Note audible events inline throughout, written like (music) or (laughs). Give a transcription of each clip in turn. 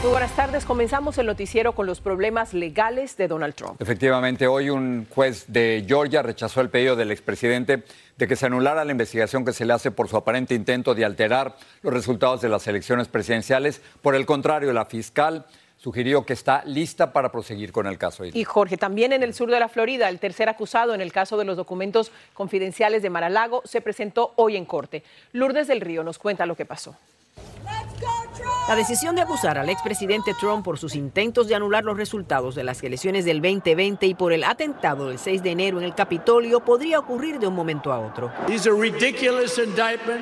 Muy buenas tardes. Comenzamos el noticiero con los problemas legales de Donald Trump. Efectivamente, hoy un juez de Georgia rechazó el pedido del expresidente de que se anulara la investigación que se le hace por su aparente intento de alterar los resultados de las elecciones presidenciales. Por el contrario, la fiscal sugirió que está lista para proseguir con el caso. Y Jorge, también en el sur de la Florida, el tercer acusado en el caso de los documentos confidenciales de Mar-a-Lago se presentó hoy en corte. Lourdes del Río nos cuenta lo que pasó. La decisión de acusar al expresidente Trump por sus intentos de anular los resultados de las elecciones del 2020 y por el atentado del 6 de enero en el Capitolio podría ocurrir de un momento a otro.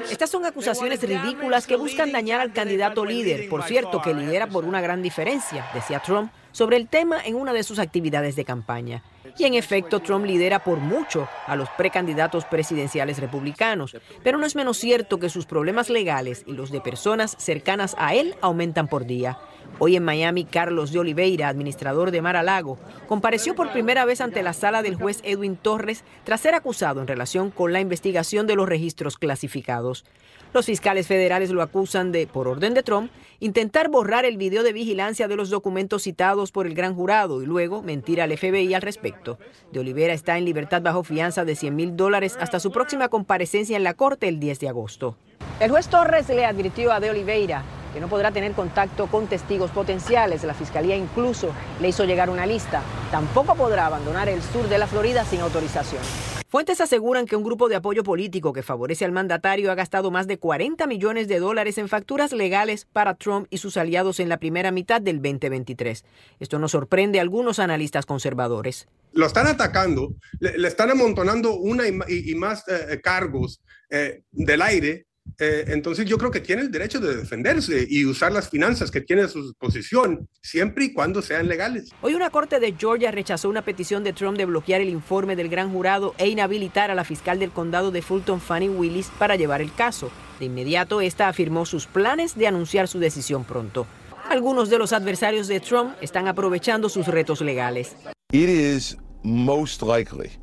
Estas son acusaciones ridículas que buscan dañar al candidato líder, por cierto, que lidera por una gran diferencia, decía Trump, sobre el tema en una de sus actividades de campaña. Y en efecto, Trump lidera por mucho a los precandidatos presidenciales republicanos. Pero no es menos cierto que sus problemas legales y los de personas cercanas a él aumentan por día. Hoy en Miami, Carlos de Oliveira, administrador de Mar Lago, compareció por primera vez ante la sala del juez Edwin Torres tras ser acusado en relación con la investigación de los registros clasificados. Los fiscales federales lo acusan de, por orden de Trump, intentar borrar el video de vigilancia de los documentos citados por el gran jurado y luego mentir al FBI al respecto. De Oliveira está en libertad bajo fianza de 100 mil dólares hasta su próxima comparecencia en la corte el 10 de agosto. El juez Torres le advirtió a De Oliveira que no podrá tener contacto con testigos potenciales. La fiscalía incluso le hizo llegar una lista. Tampoco podrá abandonar el sur de la Florida sin autorización. Fuentes aseguran que un grupo de apoyo político que favorece al mandatario ha gastado más de 40 millones de dólares en facturas legales para Trump y sus aliados en la primera mitad del 2023. Esto no sorprende a algunos analistas conservadores. Lo están atacando, le, están amontonando una y, más eh, cargos eh, del aire eh, entonces yo creo que tiene el derecho de defenderse y usar las finanzas que tiene a su disposición, siempre y cuando sean legales. Hoy una corte de Georgia rechazó una petición de Trump de bloquear el informe del gran jurado e inhabilitar a la fiscal del condado de Fulton, Fanny Willis, para llevar el caso. De inmediato, esta afirmó sus planes de anunciar su decisión pronto. Algunos de los adversarios de Trump están aprovechando sus retos legales.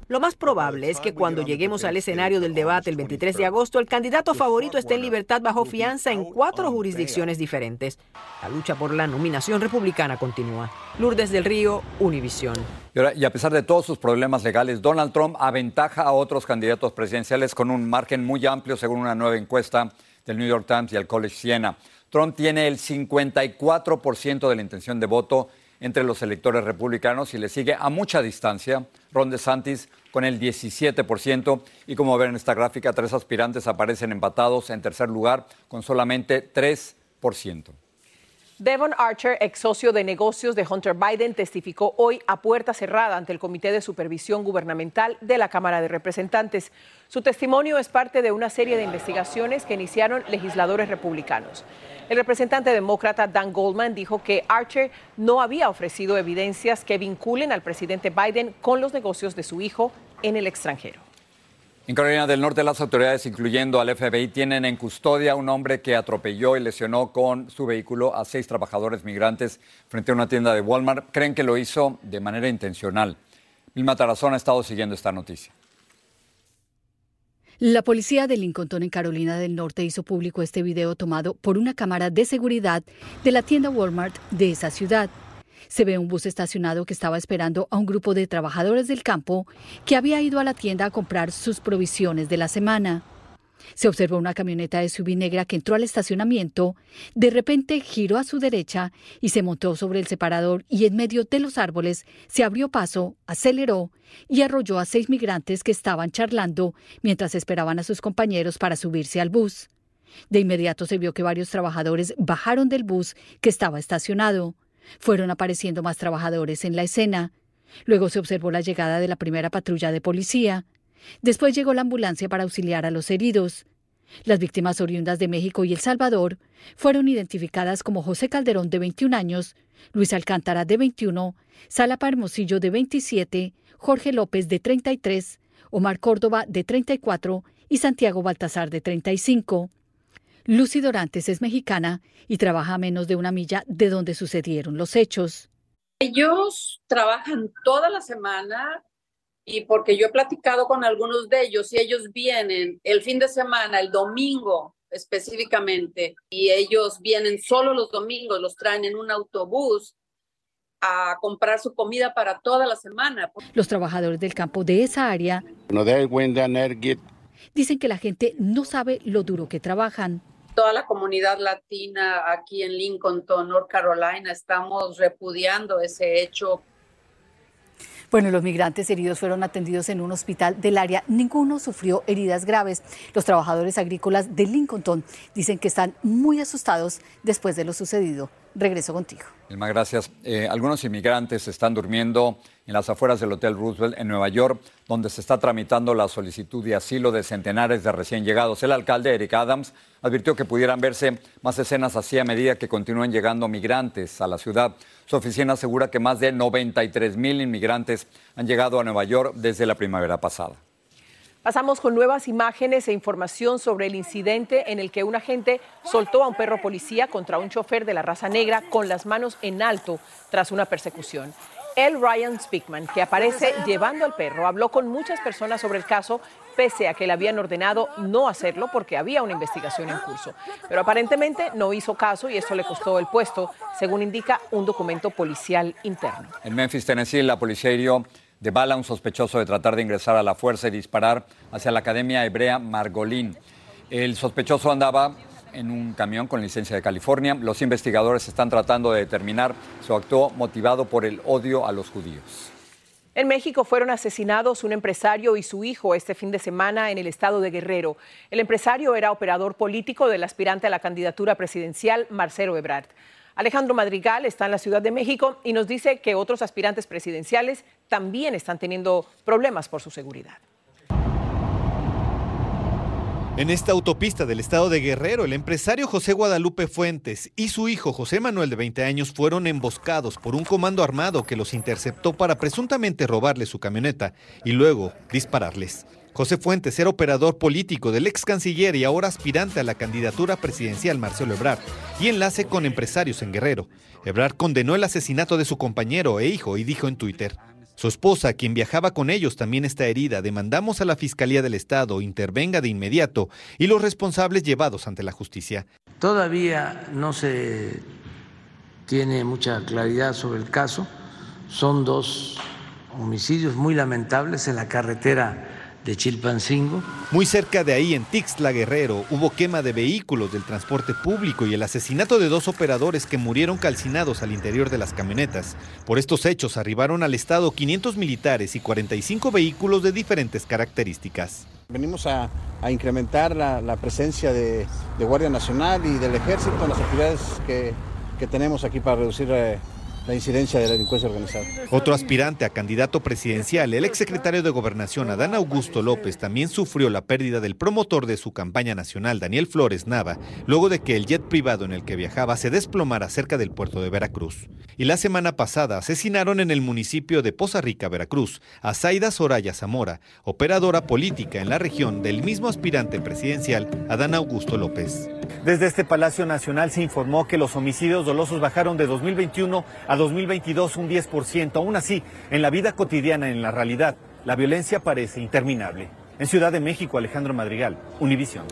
Lo más probable es que cuando lleguemos al escenario del debate el 23 de agosto, el candidato favorito esté en libertad bajo fianza en cuatro jurisdicciones diferentes. La lucha por la nominación republicana continúa. Lourdes del Río, Univisión. Y a pesar de todos sus problemas legales, Donald Trump aventaja a otros candidatos presidenciales con un margen muy amplio según una nueva encuesta del New York Times y el College Siena. Trump tiene el 54% de la intención de voto entre los electores republicanos y le sigue a mucha distancia Ron DeSantis con el 17% y como ven en esta gráfica, tres aspirantes aparecen empatados en tercer lugar con solamente 3%. Devon Archer, ex socio de negocios de Hunter Biden, testificó hoy a puerta cerrada ante el Comité de Supervisión Gubernamental de la Cámara de Representantes. Su testimonio es parte de una serie de investigaciones que iniciaron legisladores republicanos. El representante demócrata Dan Goldman dijo que Archer no había ofrecido evidencias que vinculen al presidente Biden con los negocios de su hijo en el extranjero. En Carolina del Norte, las autoridades, incluyendo al FBI, tienen en custodia a un hombre que atropelló y lesionó con su vehículo a seis trabajadores migrantes frente a una tienda de Walmart. Creen que lo hizo de manera intencional. Milma Tarazón ha estado siguiendo esta noticia. La policía de Lincoln en Carolina del Norte hizo público este video tomado por una cámara de seguridad de la tienda Walmart de esa ciudad. Se ve un bus estacionado que estaba esperando a un grupo de trabajadores del campo que había ido a la tienda a comprar sus provisiones de la semana. Se observó una camioneta de SUV negra que entró al estacionamiento, de repente giró a su derecha y se montó sobre el separador y en medio de los árboles se abrió paso, aceleró y arrolló a seis migrantes que estaban charlando mientras esperaban a sus compañeros para subirse al bus. De inmediato se vio que varios trabajadores bajaron del bus que estaba estacionado. Fueron apareciendo más trabajadores en la escena. Luego se observó la llegada de la primera patrulla de policía. Después llegó la ambulancia para auxiliar a los heridos. Las víctimas oriundas de México y El Salvador fueron identificadas como José Calderón, de 21 años, Luis Alcántara, de 21, Sala Hermosillo, de 27, Jorge López, de 33, Omar Córdoba, de 34 y Santiago Baltasar, de 35. Lucy Dorantes es mexicana y trabaja a menos de una milla de donde sucedieron los hechos. Ellos trabajan toda la semana y porque yo he platicado con algunos de ellos y ellos vienen el fin de semana, el domingo específicamente, y ellos vienen solo los domingos, los traen en un autobús a comprar su comida para toda la semana. Los trabajadores del campo de esa área dicen que la gente no sabe lo duro que trabajan toda la comunidad latina aquí en Lincoln, North Carolina, estamos repudiando ese hecho. Bueno, los migrantes heridos fueron atendidos en un hospital del área. Ninguno sufrió heridas graves. Los trabajadores agrícolas de Lincoln dicen que están muy asustados después de lo sucedido. Regreso contigo. Elma, gracias. Eh, algunos inmigrantes están durmiendo en las afueras del Hotel Roosevelt en Nueva York, donde se está tramitando la solicitud de asilo de centenares de recién llegados. El alcalde Eric Adams advirtió que pudieran verse más escenas así a medida que continúen llegando migrantes a la ciudad. Su oficina asegura que más de 93 mil inmigrantes han llegado a Nueva York desde la primavera pasada. Pasamos con nuevas imágenes e información sobre el incidente en el que un agente soltó a un perro policía contra un chofer de la raza negra con las manos en alto tras una persecución. El Ryan Speakman, que aparece llevando al perro, habló con muchas personas sobre el caso, pese a que le habían ordenado no hacerlo porque había una investigación en curso. Pero aparentemente no hizo caso y esto le costó el puesto, según indica un documento policial interno. En Memphis, Tennessee, la policía hirió de bala un sospechoso de tratar de ingresar a la fuerza y disparar hacia la Academia Hebrea Margolín. El sospechoso andaba en un camión con licencia de California. Los investigadores están tratando de determinar su acto motivado por el odio a los judíos. En México fueron asesinados un empresario y su hijo este fin de semana en el estado de Guerrero. El empresario era operador político del aspirante a la candidatura presidencial Marcelo Ebrard. Alejandro Madrigal está en la Ciudad de México y nos dice que otros aspirantes presidenciales también están teniendo problemas por su seguridad. En esta autopista del estado de Guerrero, el empresario José Guadalupe Fuentes y su hijo José Manuel de 20 años fueron emboscados por un comando armado que los interceptó para presuntamente robarles su camioneta y luego dispararles. José Fuentes era operador político del ex canciller y ahora aspirante a la candidatura presidencial Marcelo Ebrard y enlace con empresarios en Guerrero. Ebrard condenó el asesinato de su compañero e hijo y dijo en Twitter, su esposa, quien viajaba con ellos, también está herida. Demandamos a la Fiscalía del Estado intervenga de inmediato y los responsables llevados ante la justicia. Todavía no se tiene mucha claridad sobre el caso. Son dos homicidios muy lamentables en la carretera de Chilpancingo. Muy cerca de ahí, en Tixla Guerrero, hubo quema de vehículos del transporte público y el asesinato de dos operadores que murieron calcinados al interior de las camionetas. Por estos hechos arribaron al estado 500 militares y 45 vehículos de diferentes características. Venimos a, incrementar la, presencia de, Guardia Nacional y del Ejército en las actividades que, que tenemos aquí para reducir eh, la incidencia de la delincuencia organizada. Otro aspirante a candidato presidencial, el exsecretario de Gobernación Adán Augusto López, también sufrió la pérdida del promotor de su campaña nacional, Daniel Flores Nava, luego de que el jet privado en el que viajaba se desplomara cerca del puerto de Veracruz. Y la semana pasada asesinaron en el municipio de Poza Rica, Veracruz, a Zaida Soraya Zamora, operadora política en la región del mismo aspirante presidencial, Adán Augusto López. Desde este Palacio Nacional se informó que los homicidios dolosos bajaron de 2021 a 2022 un 10%. Aún así, en la vida cotidiana, en la realidad, la violencia parece interminable. En Ciudad de México, Alejandro Madrigal, Univisión.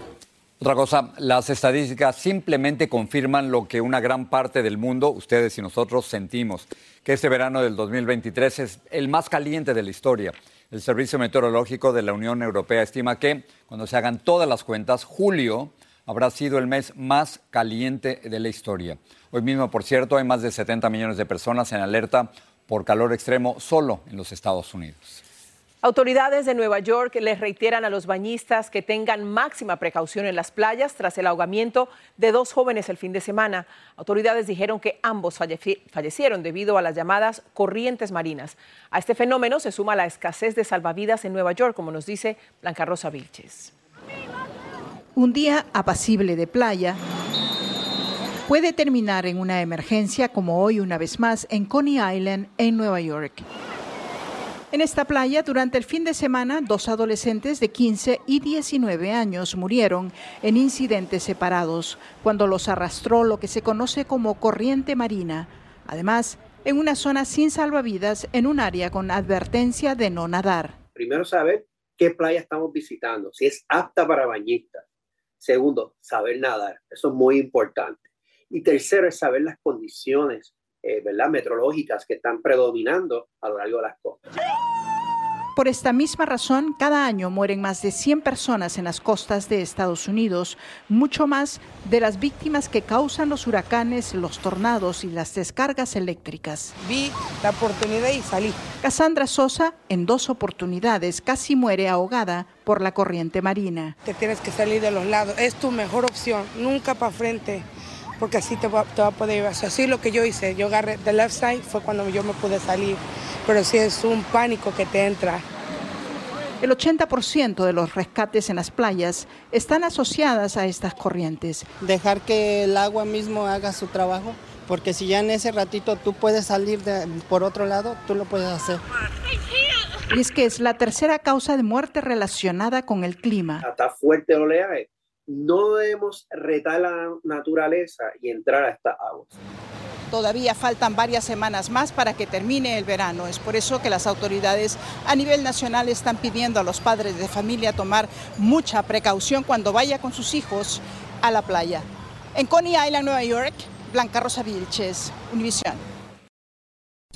Otra cosa, las estadísticas simplemente confirman lo que una gran parte del mundo, ustedes y nosotros, sentimos, que este verano del 2023 es el más caliente de la historia. El Servicio Meteorológico de la Unión Europea estima que, cuando se hagan todas las cuentas, julio habrá sido el mes más caliente de la historia. Hoy mismo, por cierto, hay más de 70 millones de personas en alerta por calor extremo solo en los Estados Unidos. Autoridades de Nueva York les reiteran a los bañistas que tengan máxima precaución en las playas tras el ahogamiento de dos jóvenes el fin de semana. Autoridades dijeron que ambos fallecieron debido a las llamadas corrientes marinas. A este fenómeno se suma la escasez de salvavidas en Nueva York, como nos dice Blanca Rosa Vilches. Un día apacible de playa puede terminar en una emergencia como hoy una vez más en Coney Island, en Nueva York. En esta playa, durante el fin de semana, dos adolescentes de 15 y 19 años murieron en incidentes separados cuando los arrastró lo que se conoce como corriente marina. Además, en una zona sin salvavidas, en un área con advertencia de no nadar. Primero saber qué playa estamos visitando, si es apta para bañistas. Segundo, saber nadar. Eso es muy importante. Y tercero es saber las condiciones eh, ¿verdad? meteorológicas que están predominando a lo largo de las costas. Por esta misma razón, cada año mueren más de 100 personas en las costas de Estados Unidos, mucho más de las víctimas que causan los huracanes, los tornados y las descargas eléctricas. Vi la oportunidad y salí. Cassandra Sosa, en dos oportunidades, casi muere ahogada por la corriente marina. Te tienes que salir de los lados, es tu mejor opción, nunca para frente porque así te va, a poder llevar. Así lo que yo hice, yo agarré the left side, fue cuando yo me pude salir, pero sí es un pánico que te entra. El 80% de los rescates en las playas están asociadas a estas corrientes. Dejar que el agua mismo haga su trabajo, porque si ya en ese ratito tú puedes salir por otro lado, tú lo puedes hacer. Y es que es la tercera causa de muerte relacionada con el clima. Está fuerte el oleaje no debemos retar la naturaleza y entrar a estas aguas. Todavía faltan varias semanas más para que termine el verano. Es por eso que las autoridades a nivel nacional están pidiendo a los padres de familia tomar mucha precaución cuando vaya con sus hijos a la playa. En Coney Island, Nueva York, Blanca Rosa Vilches, Univisión.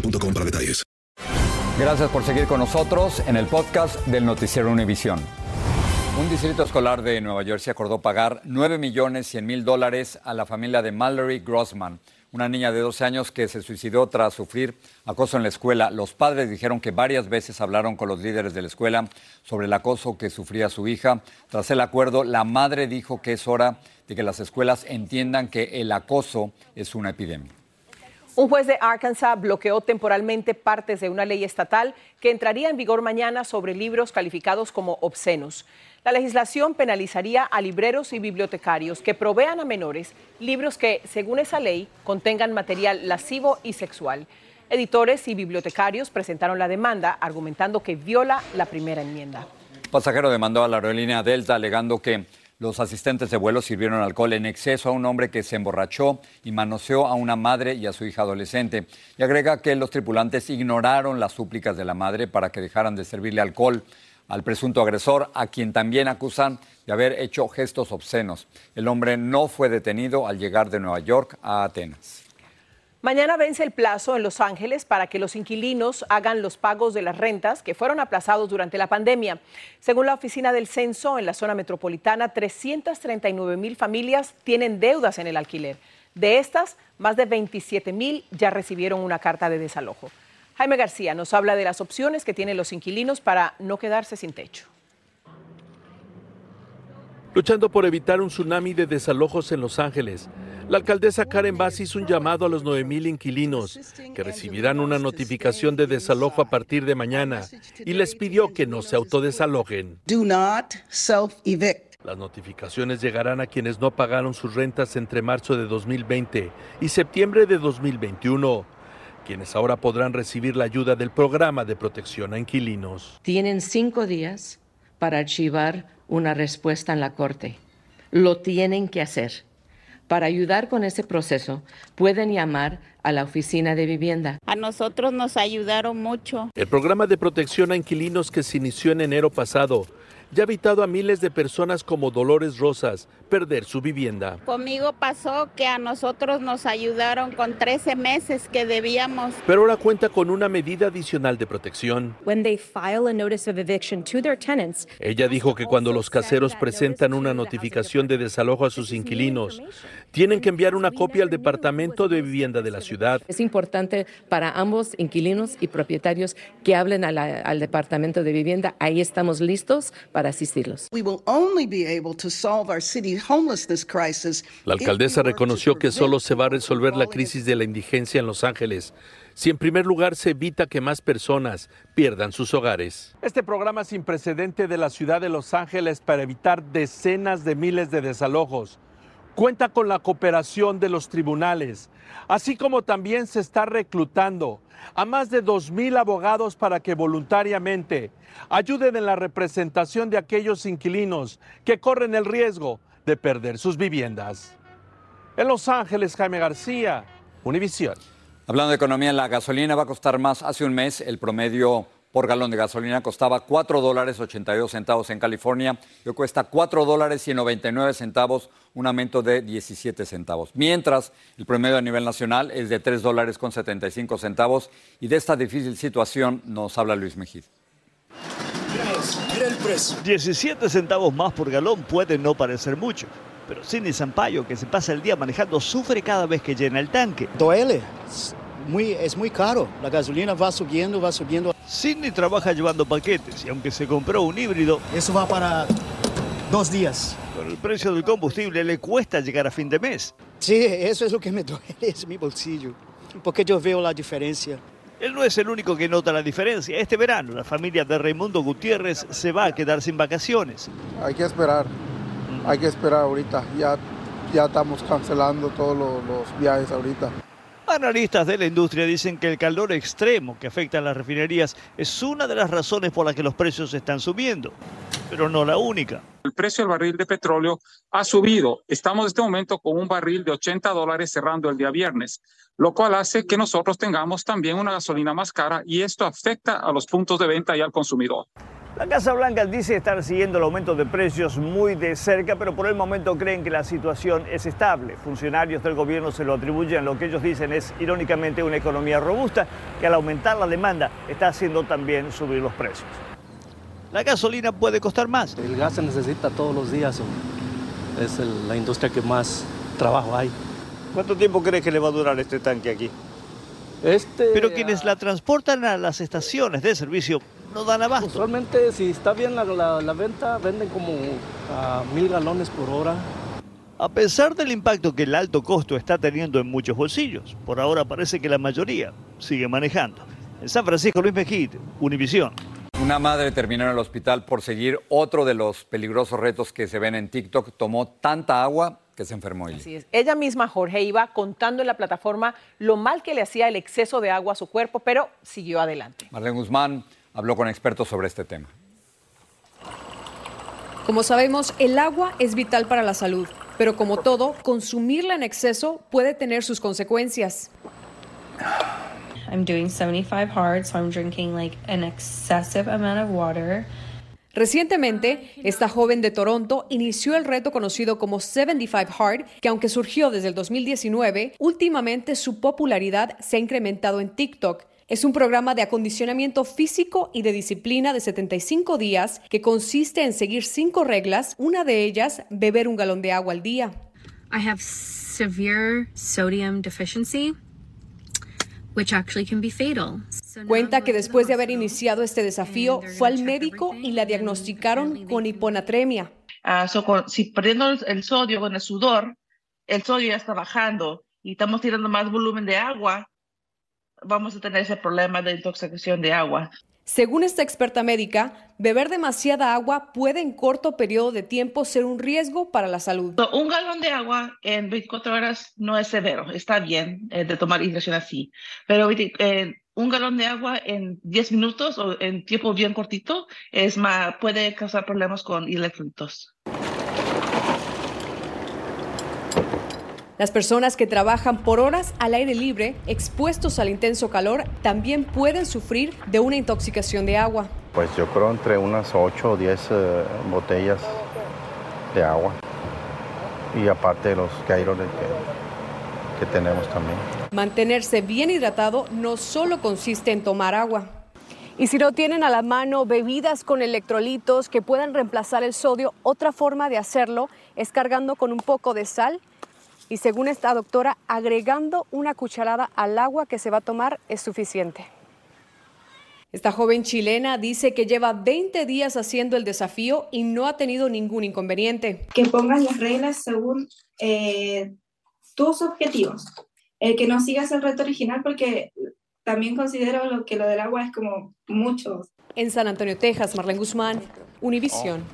para detalles. Gracias por seguir con nosotros en el podcast del Noticiero Univisión. Un distrito escolar de Nueva Jersey acordó pagar 9 millones 100 mil dólares a la familia de Mallory Grossman, una niña de 12 años que se suicidó tras sufrir acoso en la escuela. Los padres dijeron que varias veces hablaron con los líderes de la escuela sobre el acoso que sufría su hija. Tras el acuerdo, la madre dijo que es hora de que las escuelas entiendan que el acoso es una epidemia. Un juez de Arkansas bloqueó temporalmente partes de una ley estatal que entraría en vigor mañana sobre libros calificados como obscenos. La legislación penalizaría a libreros y bibliotecarios que provean a menores libros que, según esa ley, contengan material lascivo y sexual. Editores y bibliotecarios presentaron la demanda argumentando que viola la primera enmienda. Pasajero demandó a la aerolínea Delta alegando que los asistentes de vuelo sirvieron alcohol en exceso a un hombre que se emborrachó y manoseó a una madre y a su hija adolescente. Y agrega que los tripulantes ignoraron las súplicas de la madre para que dejaran de servirle alcohol al presunto agresor, a quien también acusan de haber hecho gestos obscenos. El hombre no fue detenido al llegar de Nueva York a Atenas. Mañana vence el plazo en Los Ángeles para que los inquilinos hagan los pagos de las rentas que fueron aplazados durante la pandemia. Según la Oficina del Censo, en la zona metropolitana, 339 mil familias tienen deudas en el alquiler. De estas, más de 27 mil ya recibieron una carta de desalojo. Jaime García nos habla de las opciones que tienen los inquilinos para no quedarse sin techo. Luchando por evitar un tsunami de desalojos en Los Ángeles, la alcaldesa Karen Bass hizo un llamado a los 9.000 inquilinos que recibirán una notificación de desalojo a partir de mañana y les pidió que no se autodesalojen. Las notificaciones llegarán a quienes no pagaron sus rentas entre marzo de 2020 y septiembre de 2021, quienes ahora podrán recibir la ayuda del programa de protección a inquilinos. Tienen cinco días para archivar una respuesta en la Corte. Lo tienen que hacer. Para ayudar con ese proceso, pueden llamar a la oficina de vivienda. A nosotros nos ayudaron mucho. El programa de protección a inquilinos que se inició en enero pasado ya ha evitado a miles de personas como Dolores Rosas perder su vivienda. Conmigo pasó que a nosotros nos ayudaron con 13 meses que debíamos. Pero ahora cuenta con una medida adicional de protección. Ella dijo que cuando los caseros presentan una notificación de desalojo a sus inquilinos, tienen que enviar una copia al Departamento de Vivienda de la ciudad. Es importante para ambos inquilinos y propietarios que hablen a la- al Departamento de Vivienda. Ahí estamos listos para asistirlos. We will only be able to solve our city's homelessness crisis. La alcaldesa reconoció que solo se va a resolver la crisis de la indigencia en Los Ángeles si en primer lugar se evita que más personas pierdan sus hogares. Este programa sin precedente de la ciudad de Los Ángeles para evitar decenas de miles de desalojos cuenta con la cooperación de los tribunales, así como también se está reclutando a más de 2.000 abogados para que voluntariamente ayuden en la representación de aquellos inquilinos que corren el riesgo de perder sus viviendas. En Los Ángeles, Jaime García, Univisión. Hablando de economía, la gasolina va a costar más. Hace un mes el promedio por galón de gasolina costaba 4 dólares 82 centavos en California. Hoy cuesta 4 dólares y 99 centavos, un aumento de 17 centavos. Mientras el promedio a nivel nacional es de 3 dólares con 75 centavos. Y de esta difícil situación nos habla Luis Mejía. Mira el precio. 17 centavos más por galón puede no parecer mucho, pero Sidney Sampaio, que se pasa el día manejando, sufre cada vez que llena el tanque. Duele. Es muy, es muy caro. La gasolina va subiendo, va subiendo. Sidney trabaja llevando paquetes y aunque se compró un híbrido, Eso va para dos días. con el precio del combustible le cuesta llegar a fin de mes. Sí, eso es lo que me (laughs) duele, es mi bolsillo. Porque yo veo la diferencia. Él no es el único que nota la diferencia. Este verano la familia de Raimundo Gutiérrez se va a quedar sin vacaciones. Hay que esperar, hay que esperar ahorita. Ya, ya estamos cancelando todos los, los viajes ahorita. Analistas de la industria dicen que el calor extremo que afecta a las refinerías es una de las razones por las que los precios están subiendo, pero no la única. El precio del barril de petróleo ha subido. Estamos en este momento con un barril de 80 dólares cerrando el día viernes, lo cual hace que nosotros tengamos también una gasolina más cara y esto afecta a los puntos de venta y al consumidor. La Casa Blanca dice estar siguiendo el aumento de precios muy de cerca, pero por el momento creen que la situación es estable. Funcionarios del gobierno se lo atribuyen, lo que ellos dicen es irónicamente una economía robusta que al aumentar la demanda está haciendo también subir los precios. La gasolina puede costar más. El gas se necesita todos los días. Es la industria que más trabajo hay. ¿Cuánto tiempo crees que le va a durar este tanque aquí? Este, Pero quienes la transportan a las estaciones de servicio no dan abasto. Usualmente, si está bien la, la- la venta, venden como a mil galones por hora. a pesar del impacto que el alto costo está teniendo en muchos bolsillos. Por ahora parece que la mayoría sigue manejando. En San Francisco, Luis Mejid, Univisión. Una madre terminó en el hospital por seguir otro de los peligrosos retos que se ven en TikTok. Tomó tanta agua que se enfermó. Así es. Ella misma, Jorge, iba contando en la plataforma lo mal que le hacía el exceso de agua a su cuerpo, pero siguió adelante. Marlene Guzmán habló con expertos sobre este tema. Como sabemos, el agua es vital para la salud, pero como todo, consumirla en exceso puede tener sus consecuencias. I'm doing 75 hard, so I'm drinking like an excessive amount of water. Recientemente, esta joven de Toronto inició el reto conocido como 75 Hard, que aunque surgió desde el 2019, últimamente su popularidad se ha incrementado en TikTok. Es un programa de acondicionamiento físico y de disciplina de 75 días que consiste en seguir cinco reglas, una de ellas beber un galón de agua al día. I have severe sodium deficiency which actually can be fatal. Cuenta que después de haber iniciado este desafío fue al médico y la diagnosticaron con hiponatremia. Uh, so con, si perdiendo el sodio con el sudor, el sodio ya está bajando y estamos tirando más volumen de agua, vamos a tener ese problema de intoxicación de agua. Según esta experta médica, beber demasiada agua puede en corto periodo de tiempo ser un riesgo para la salud. Un galón de agua en 24 horas no es severo, está bien eh, de tomar hidratación así, pero eh, un galón de agua en 10 minutos o en tiempo bien cortito es más, puede causar problemas con electrolitos. Las personas que trabajan por horas al aire libre, expuestos al intenso calor, también pueden sufrir de una intoxicación de agua. Pues yo creo entre unas 8 o 10 uh, botellas de agua. Y aparte de los gairones que, que tenemos también. Mantenerse bien hidratado no solo consiste en tomar agua. Y si no tienen a la mano bebidas con electrolitos que puedan reemplazar el sodio, otra forma de hacerlo es cargando con un poco de sal y según esta doctora, agregando una cucharada al agua que se va a tomar es suficiente. Esta joven chilena dice que lleva 20 días haciendo el desafío y no ha tenido ningún inconveniente. Que pongas las reglas según eh, tus objetivos. El que no sigas el reto original porque también considero lo que lo del agua es como mucho. En San Antonio, Texas, Marlene Guzmán, Univisión.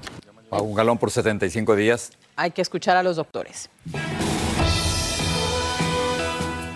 un galón por 75 días. Hay que escuchar a los doctores.